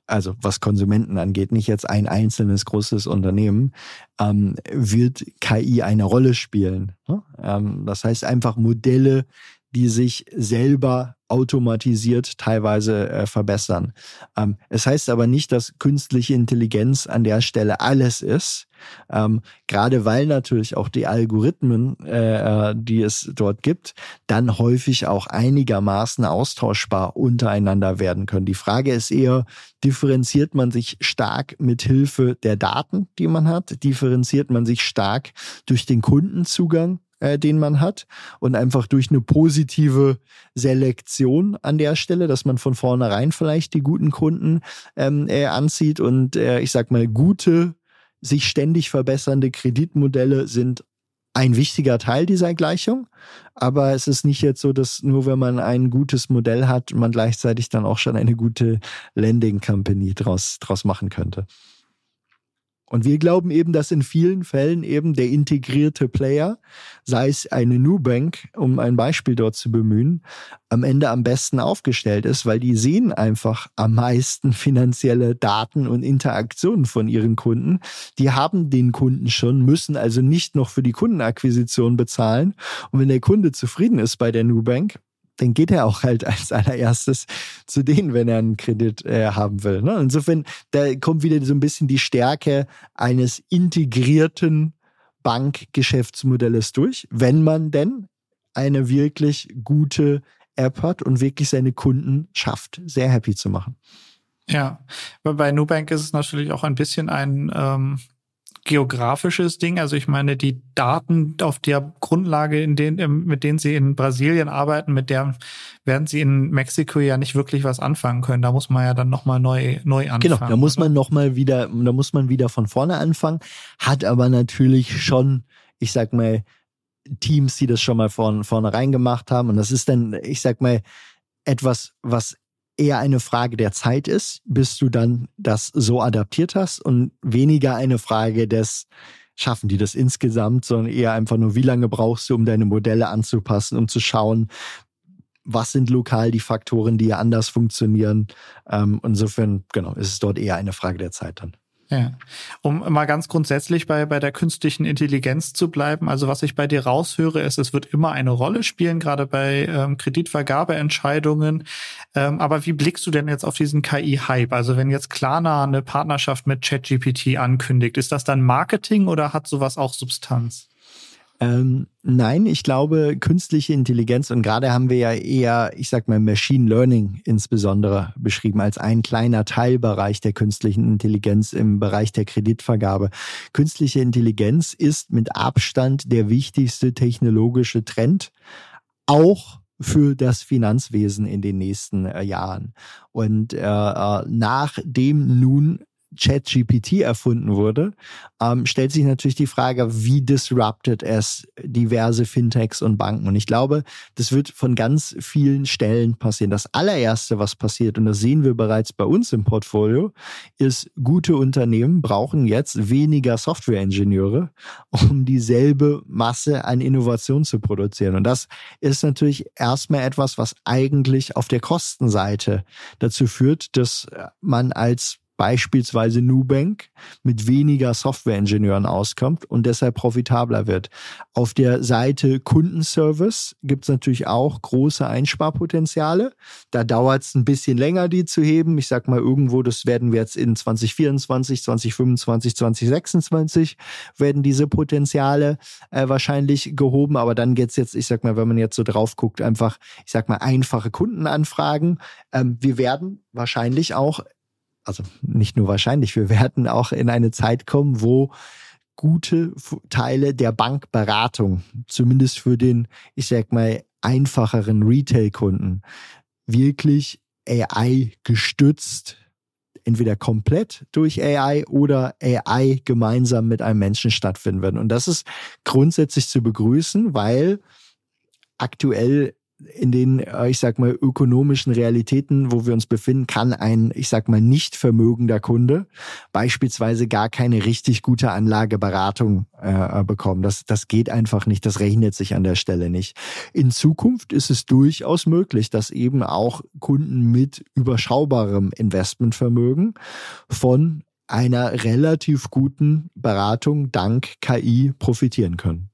also was Konsumenten angeht, nicht jetzt ein einzelnes großes Unternehmen, ähm, wird KI eine Rolle spielen. Ne? Ähm, das heißt einfach Modelle, die sich selber automatisiert teilweise äh, verbessern. Ähm, es heißt aber nicht, dass künstliche Intelligenz an der Stelle alles ist, ähm, gerade weil natürlich auch die Algorithmen, äh, äh, die es dort gibt, dann häufig auch einigermaßen austauschbar untereinander werden können. Die Frage ist eher, differenziert man sich stark mit Hilfe der Daten, die man hat? Differenziert man sich stark durch den Kundenzugang? Äh, den man hat und einfach durch eine positive Selektion an der Stelle, dass man von vornherein vielleicht die guten Kunden ähm, äh, anzieht und äh, ich sag mal gute, sich ständig verbessernde Kreditmodelle sind ein wichtiger Teil dieser Gleichung, aber es ist nicht jetzt so, dass nur wenn man ein gutes Modell hat, man gleichzeitig dann auch schon eine gute Lending Company draus, draus machen könnte. Und wir glauben eben, dass in vielen Fällen eben der integrierte Player, sei es eine Nubank, um ein Beispiel dort zu bemühen, am Ende am besten aufgestellt ist, weil die sehen einfach am meisten finanzielle Daten und Interaktionen von ihren Kunden. Die haben den Kunden schon, müssen also nicht noch für die Kundenakquisition bezahlen. Und wenn der Kunde zufrieden ist bei der Nubank, dann geht er auch halt als allererstes zu denen, wenn er einen Kredit äh, haben will. Ne? Insofern, da kommt wieder so ein bisschen die Stärke eines integrierten Bankgeschäftsmodells durch, wenn man denn eine wirklich gute App hat und wirklich seine Kunden schafft, sehr happy zu machen. Ja, bei Nubank ist es natürlich auch ein bisschen ein ähm, geografisches Ding. Also ich meine, die Daten auf der Grundlage, in denen, mit denen sie in Brasilien arbeiten, mit der werden sie in Mexiko ja nicht wirklich was anfangen können. Da muss man ja dann nochmal neu, neu anfangen. Genau, da muss man nochmal wieder, da muss man wieder von vorne anfangen, hat aber natürlich schon, ich sag mal, Teams, die das schon mal von vornherein gemacht haben. Und das ist dann, ich sag mal, etwas, was eher eine Frage der Zeit ist, bis du dann das so adaptiert hast und weniger eine Frage des, schaffen die das insgesamt, sondern eher einfach nur, wie lange brauchst du, um deine Modelle anzupassen, um zu schauen, was sind lokal die Faktoren, die anders funktionieren. Ähm, insofern, genau, ist es dort eher eine Frage der Zeit dann. Ja. Um mal ganz grundsätzlich bei, bei der künstlichen Intelligenz zu bleiben, also was ich bei dir raushöre, ist, es wird immer eine Rolle spielen, gerade bei ähm, Kreditvergabeentscheidungen. Ähm, aber wie blickst du denn jetzt auf diesen KI-Hype? Also wenn jetzt Klarna eine Partnerschaft mit ChatGPT ankündigt, ist das dann Marketing oder hat sowas auch Substanz? Ähm, nein, ich glaube, künstliche Intelligenz und gerade haben wir ja eher, ich sag mal, Machine Learning insbesondere beschrieben als ein kleiner Teilbereich der künstlichen Intelligenz im Bereich der Kreditvergabe. Künstliche Intelligenz ist mit Abstand der wichtigste technologische Trend, auch für das Finanzwesen in den nächsten äh, Jahren. Und äh, äh nachdem nun ChatGPT erfunden wurde, ähm, stellt sich natürlich die Frage, wie disrupted es diverse Fintechs und Banken. Und ich glaube, das wird von ganz vielen Stellen passieren. Das allererste, was passiert, und das sehen wir bereits bei uns im Portfolio, ist, gute Unternehmen brauchen jetzt weniger Software-Ingenieure, um dieselbe Masse an Innovation zu produzieren. Und das ist natürlich erstmal etwas, was eigentlich auf der Kostenseite dazu führt, dass man als beispielsweise Nubank mit weniger Softwareingenieuren auskommt und deshalb profitabler wird. Auf der Seite Kundenservice gibt es natürlich auch große Einsparpotenziale. Da dauert es ein bisschen länger, die zu heben. Ich sag mal irgendwo, das werden wir jetzt in 2024, 2025, 2026 werden diese Potenziale äh, wahrscheinlich gehoben. Aber dann geht's jetzt, ich sag mal, wenn man jetzt so drauf guckt, einfach, ich sag mal, einfache Kundenanfragen. Ähm, wir werden wahrscheinlich auch also nicht nur wahrscheinlich, wir werden auch in eine Zeit kommen, wo gute Teile der Bankberatung, zumindest für den, ich sag mal, einfacheren Retail-Kunden, wirklich AI gestützt, entweder komplett durch AI oder AI gemeinsam mit einem Menschen stattfinden werden. Und das ist grundsätzlich zu begrüßen, weil aktuell in den, äh, ich sag mal, ökonomischen Realitäten, wo wir uns befinden, kann ein, ich sag mal, nicht vermögender Kunde beispielsweise gar keine richtig gute Anlageberatung äh, bekommen. Das, das geht einfach nicht. Das rechnet sich an der Stelle nicht. In Zukunft ist es durchaus möglich, dass eben auch Kunden mit überschaubarem Investmentvermögen von einer relativ guten Beratung dank KI profitieren können.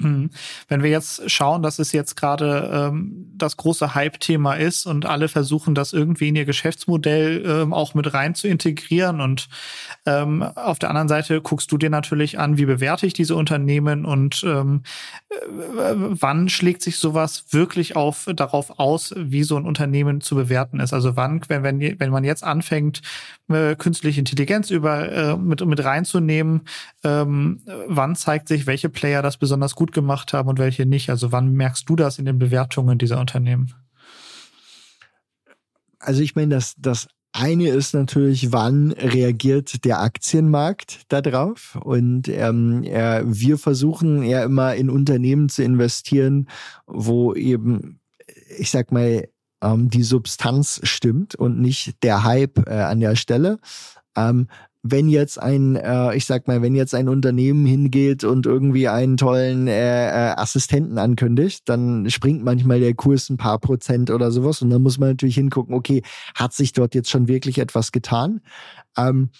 Mhm. Wenn wir jetzt schauen, dass es jetzt gerade ähm, das große Hype-Thema ist und alle versuchen, das irgendwie in ihr Geschäftsmodell ähm, auch mit rein zu integrieren und ähm, auf der anderen Seite guckst du dir natürlich an, wie bewerte ich diese Unternehmen und ähm, äh, wann schlägt sich sowas wirklich auf darauf aus, wie so ein Unternehmen zu bewerten ist. Also wann, wenn, wenn, wenn man jetzt anfängt, äh, künstliche Intelligenz über äh, mit, mit reinzunehmen, ähm, wann zeigt sich, welche Player das besonders gut gut gemacht haben und welche nicht? Also wann merkst du das in den Bewertungen dieser Unternehmen? Also ich meine, das, das eine ist natürlich, wann reagiert der Aktienmarkt darauf? Und ähm, äh, wir versuchen ja immer in Unternehmen zu investieren, wo eben, ich sag mal, ähm, die Substanz stimmt und nicht der Hype äh, an der Stelle. Ähm, wenn jetzt ein, äh, ich sag mal, wenn jetzt ein Unternehmen hingeht und irgendwie einen tollen äh, äh, Assistenten ankündigt, dann springt manchmal der Kurs ein paar Prozent oder sowas und dann muss man natürlich hingucken, okay, hat sich dort jetzt schon wirklich etwas getan? Ähm,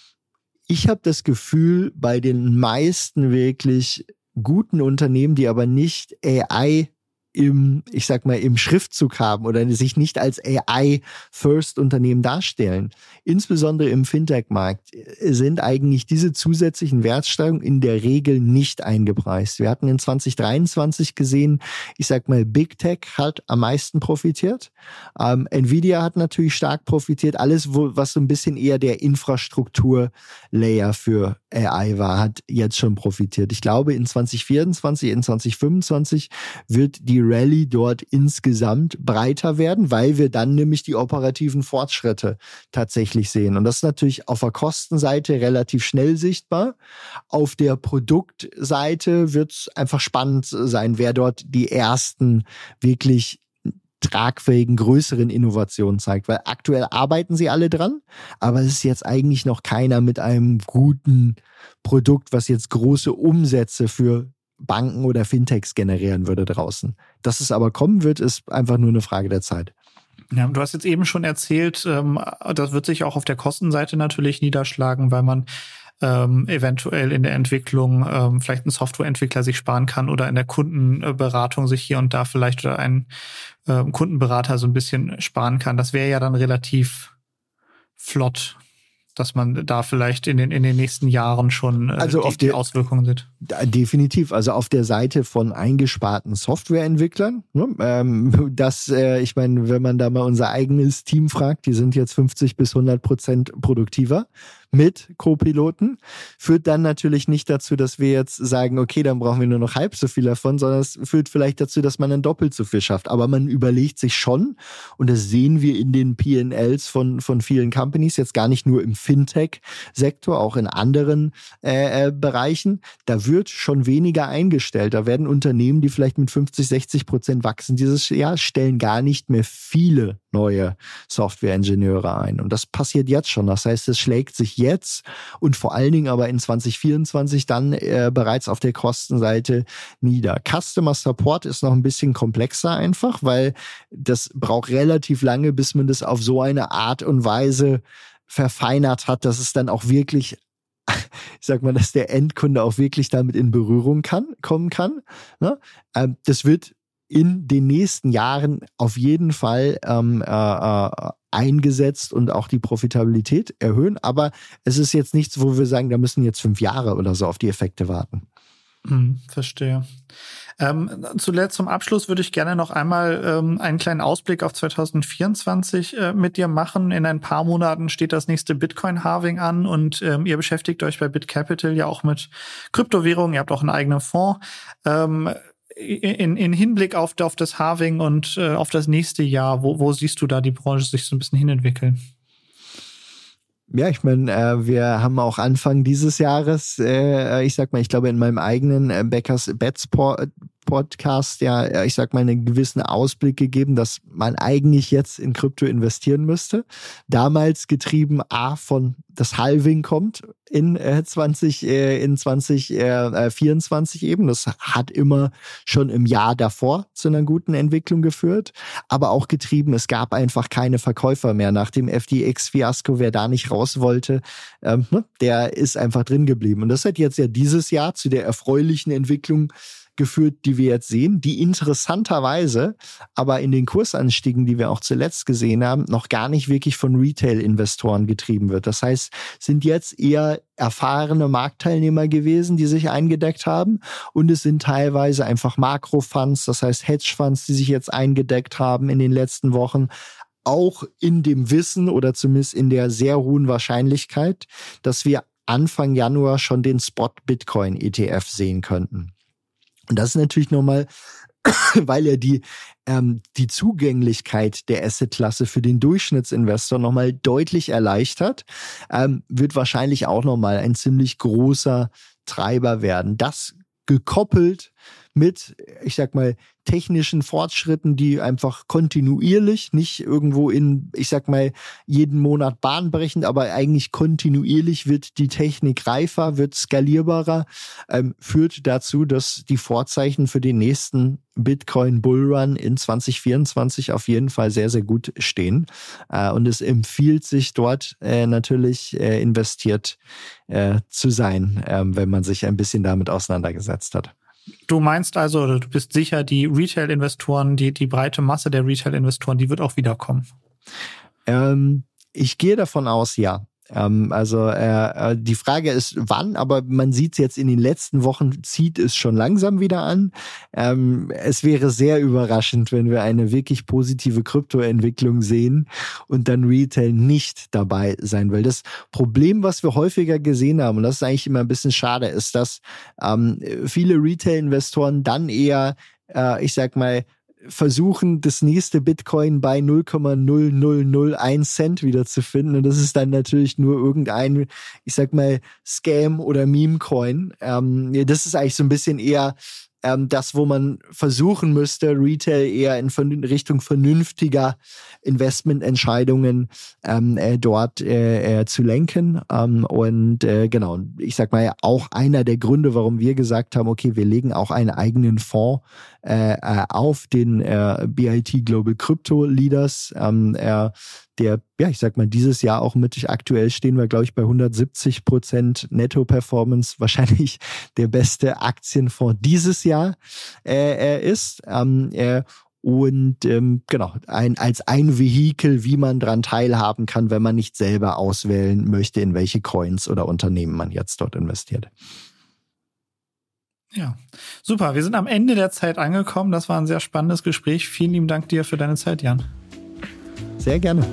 ich habe das Gefühl, bei den meisten wirklich guten Unternehmen, die aber nicht AI im, ich sag mal, im Schriftzug haben oder sich nicht als AI-First-Unternehmen darstellen, insbesondere im Fintech-Markt, sind eigentlich diese zusätzlichen Wertsteigerungen in der Regel nicht eingepreist. Wir hatten in 2023 gesehen, ich sag mal, Big Tech hat am meisten profitiert. Ähm, Nvidia hat natürlich stark profitiert. Alles, wo, was so ein bisschen eher der Infrastruktur-Layer für AI war, hat jetzt schon profitiert. Ich glaube, in 2024, in 2025 wird die Rallye dort insgesamt breiter werden, weil wir dann nämlich die operativen Fortschritte tatsächlich sehen. Und das ist natürlich auf der Kostenseite relativ schnell sichtbar. Auf der Produktseite wird es einfach spannend sein, wer dort die ersten wirklich tragfähigen, größeren Innovationen zeigt. Weil aktuell arbeiten sie alle dran, aber es ist jetzt eigentlich noch keiner mit einem guten Produkt, was jetzt große Umsätze für Banken oder Fintechs generieren würde draußen. Dass es aber kommen wird, ist einfach nur eine Frage der Zeit. Ja, du hast jetzt eben schon erzählt, ähm, das wird sich auch auf der Kostenseite natürlich niederschlagen, weil man ähm, eventuell in der Entwicklung ähm, vielleicht ein Softwareentwickler sich sparen kann oder in der Kundenberatung sich hier und da vielleicht oder ein äh, Kundenberater so ein bisschen sparen kann. Das wäre ja dann relativ flott dass man da vielleicht in den, in den nächsten Jahren schon äh, also die, die Auswirkungen sieht. Definitiv. Also auf der Seite von eingesparten Softwareentwicklern. Ne, ähm, das, äh, ich meine, wenn man da mal unser eigenes Team fragt, die sind jetzt 50 bis 100 Prozent produktiver mit Co-Piloten, führt dann natürlich nicht dazu, dass wir jetzt sagen, okay, dann brauchen wir nur noch halb so viel davon, sondern es führt vielleicht dazu, dass man dann doppelt so viel schafft. Aber man überlegt sich schon, und das sehen wir in den PNLs von, von vielen Companies, jetzt gar nicht nur im Fintech-Sektor, auch in anderen äh, äh, Bereichen, da wird schon weniger eingestellt. Da werden Unternehmen, die vielleicht mit 50, 60 Prozent wachsen dieses Jahr, stellen gar nicht mehr viele neue Software-Ingenieure ein. Und das passiert jetzt schon. Das heißt, es schlägt sich jetzt und vor allen Dingen aber in 2024 dann äh, bereits auf der Kostenseite nieder. Customer Support ist noch ein bisschen komplexer einfach, weil das braucht relativ lange, bis man das auf so eine Art und Weise verfeinert hat, dass es dann auch wirklich ich sag mal, dass der Endkunde auch wirklich damit in Berührung kann, kommen kann. Ne? Ähm, das wird in den nächsten Jahren auf jeden Fall ähm, äh, äh, eingesetzt und auch die Profitabilität erhöhen. Aber es ist jetzt nichts, wo wir sagen, da müssen jetzt fünf Jahre oder so auf die Effekte warten. Hm, verstehe. Ähm, zuletzt zum Abschluss würde ich gerne noch einmal ähm, einen kleinen Ausblick auf 2024 äh, mit dir machen. In ein paar Monaten steht das nächste Bitcoin-Halving an und ähm, ihr beschäftigt euch bei BitCapital ja auch mit Kryptowährungen. Ihr habt auch einen eigenen Fonds. In, in Hinblick auf, auf das Harving und äh, auf das nächste Jahr, wo, wo siehst du da die Branche sich so ein bisschen hinentwickeln? Ja, ich meine, äh, wir haben auch Anfang dieses Jahres, äh, ich sag mal, ich glaube in meinem eigenen äh, Beckers Bets Podcast ja, ich sag mal, einen gewissen Ausblick gegeben, dass man eigentlich jetzt in Krypto investieren müsste. Damals getrieben A von das Halving kommt in äh, 20 äh, in 2024 äh, eben. Das hat immer schon im Jahr davor zu einer guten Entwicklung geführt, aber auch getrieben, es gab einfach keine Verkäufer mehr nach dem FTX-Fiasko. Wer da nicht raus wollte, ähm, ne, der ist einfach drin geblieben. Und das hat jetzt ja dieses Jahr zu der erfreulichen Entwicklung geführt, die wir jetzt sehen, die interessanterweise aber in den Kursanstiegen, die wir auch zuletzt gesehen haben, noch gar nicht wirklich von Retail-Investoren getrieben wird. Das heißt, sind jetzt eher erfahrene Marktteilnehmer gewesen, die sich eingedeckt haben und es sind teilweise einfach Makrofunds, das heißt Hedgefonds, die sich jetzt eingedeckt haben in den letzten Wochen auch in dem Wissen oder zumindest in der sehr hohen Wahrscheinlichkeit, dass wir Anfang Januar schon den Spot Bitcoin ETF sehen könnten. Und das ist natürlich nochmal, weil er die, ähm, die Zugänglichkeit der Assetklasse für den Durchschnittsinvestor nochmal deutlich erleichtert, ähm, wird wahrscheinlich auch nochmal ein ziemlich großer Treiber werden. Das gekoppelt mit, ich sag mal, technischen Fortschritten, die einfach kontinuierlich, nicht irgendwo in, ich sag mal, jeden Monat bahnbrechend, aber eigentlich kontinuierlich wird die Technik reifer, wird skalierbarer, ähm, führt dazu, dass die Vorzeichen für den nächsten Bitcoin Bullrun in 2024 auf jeden Fall sehr, sehr gut stehen. Äh, und es empfiehlt sich dort äh, natürlich äh, investiert äh, zu sein, ähm, wenn man sich ein bisschen damit auseinandergesetzt hat. Du meinst also, du bist sicher, die Retail-Investoren, die, die breite Masse der Retail-Investoren, die wird auch wiederkommen? Ähm, ich gehe davon aus, ja. Ähm, also äh, äh, die Frage ist, wann, aber man sieht es jetzt in den letzten Wochen, zieht es schon langsam wieder an. Ähm, es wäre sehr überraschend, wenn wir eine wirklich positive Kryptoentwicklung sehen und dann Retail nicht dabei sein will. Das Problem, was wir häufiger gesehen haben, und das ist eigentlich immer ein bisschen schade, ist, dass ähm, viele Retail-Investoren dann eher, äh, ich sag mal, versuchen, das nächste Bitcoin bei 0,0001 Cent wieder zu finden. Und das ist dann natürlich nur irgendein, ich sag mal, Scam oder Meme-Coin. Ähm, das ist eigentlich so ein bisschen eher ähm, das, wo man versuchen müsste, Retail eher in Richtung vernünftiger Investmententscheidungen ähm, äh, dort äh, äh, zu lenken. Ähm, und äh, genau, ich sag mal, auch einer der Gründe, warum wir gesagt haben, okay, wir legen auch einen eigenen Fonds äh, äh auf den BIT Global Crypto Leaders. Der, ja, ich sag mal, dieses Jahr auch mittig aktuell stehen wir, glaube ich, bei 170 Prozent Netto-Performance. Wahrscheinlich der beste Aktienfonds dieses Jahr äh, ist. Ähm, äh, und ähm, genau, ein, als ein Vehikel, wie man dran teilhaben kann, wenn man nicht selber auswählen möchte, in welche Coins oder Unternehmen man jetzt dort investiert. Ja, super. Wir sind am Ende der Zeit angekommen. Das war ein sehr spannendes Gespräch. Vielen lieben Dank dir für deine Zeit, Jan. Sehr gerne.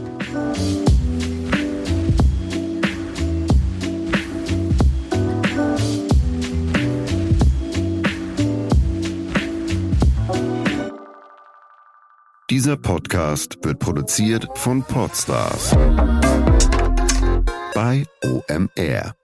Dieser Podcast wird produziert von Podstars bei OMR.